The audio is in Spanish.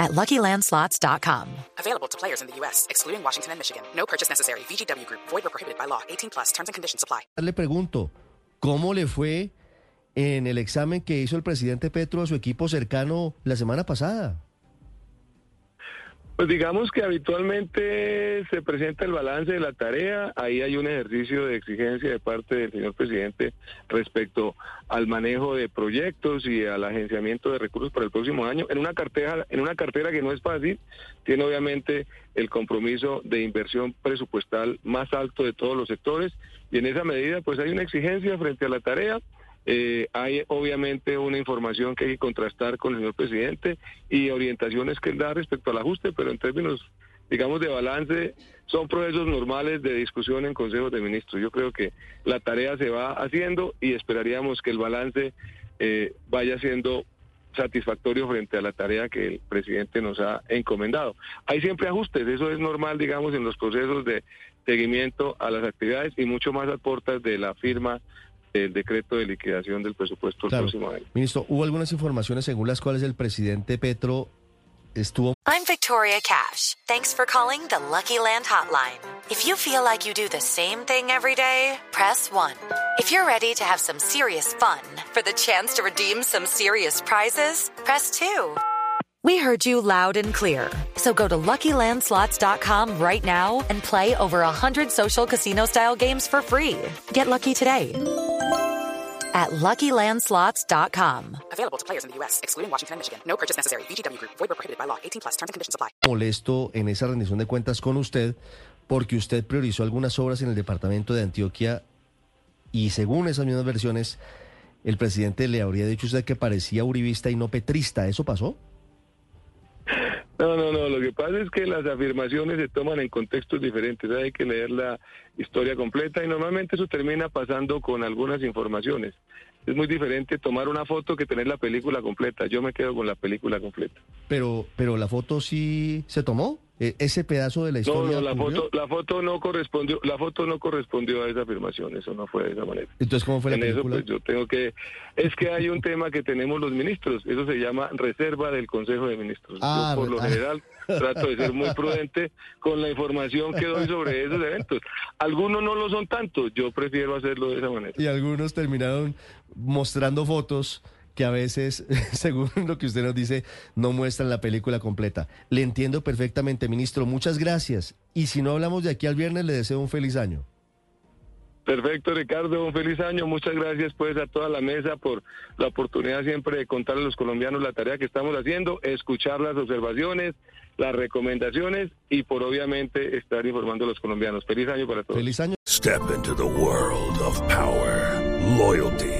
at LuckyLandSlots.com. Available to players in the U.S., excluding Washington and Michigan. No purchase necessary. VGW Group. Void or prohibited by law. 18 plus. Terms and conditions apply. Le pregunto, ¿cómo le fue en el examen que hizo el presidente Petro a su equipo cercano la semana pasada? Pues digamos que habitualmente se presenta el balance de la tarea, ahí hay un ejercicio de exigencia de parte del señor presidente respecto al manejo de proyectos y al agenciamiento de recursos para el próximo año. En una cartera en una cartera que no es fácil, tiene obviamente el compromiso de inversión presupuestal más alto de todos los sectores. Y en esa medida pues hay una exigencia frente a la tarea eh, hay obviamente una información que hay que contrastar con el señor presidente y orientaciones que él da respecto al ajuste, pero en términos, digamos, de balance, son procesos normales de discusión en consejos de ministros. Yo creo que la tarea se va haciendo y esperaríamos que el balance eh, vaya siendo satisfactorio frente a la tarea que el presidente nos ha encomendado. Hay siempre ajustes, eso es normal, digamos, en los procesos de seguimiento a las actividades y mucho más aportas de la firma el decreto de liquidación del presupuesto del próximo año. Ministro, hubo algunas informaciones según las cuales el presidente Petro estuvo. I'm Victoria Cash. Thanks for calling the Lucky Land Hotline. If you feel like you do the same thing every day, press 1. If you're ready to have some serious fun for the chance to redeem some serious prizes, press 2. We heard you loud and clear. So go to LuckyLandSlots.com right now and play over 100 social casino-style games for free. Get lucky today at LuckyLandSlots.com. Available to players in the U.S., excluding Washington and Michigan. No purchase necessary. VGW Group. Void prohibited by law. 18 plus. Terms and conditions apply. Molesto en esa rendición de cuentas con usted porque usted priorizó algunas obras en el departamento de Antioquia y según esas mismas versiones, el presidente le habría dicho a usted que parecía uribista y no petrista. ¿Eso pasó? No, no, no. Lo que pasa es que las afirmaciones se toman en contextos diferentes. Hay que leer la historia completa y normalmente eso termina pasando con algunas informaciones. Es muy diferente tomar una foto que tener la película completa. Yo me quedo con la película completa. Pero, pero la foto sí se tomó. ¿E- Ese pedazo de la No, historia. no, la ocurrió? foto, la foto no correspondió, la foto no correspondió a esa afirmación. Eso no fue de esa manera. Entonces, ¿cómo fue la en eso película? pues yo tengo que es que hay un tema que tenemos los ministros eso se llama reserva del Consejo de Ministros Ah, yo por lo ah. general trato de ser muy prudente con la información que doy sobre esos eventos algunos no lo son tanto yo prefiero hacerlo de esa manera Y algunos terminaron mostrando fotos que a veces, según lo que usted nos dice, no muestran la película completa. Le entiendo perfectamente, ministro. Muchas gracias. Y si no hablamos de aquí al viernes, le deseo un feliz año. perfecto Ricardo un feliz año muchas gracias pues a toda la mesa por la oportunidad siempre de contarle a los colombianos la tarea que estamos haciendo escuchar las observaciones las recomendaciones y por obviamente estar informando a los colombianos feliz año para todos Feliz año. Step into the world of power, loyalty,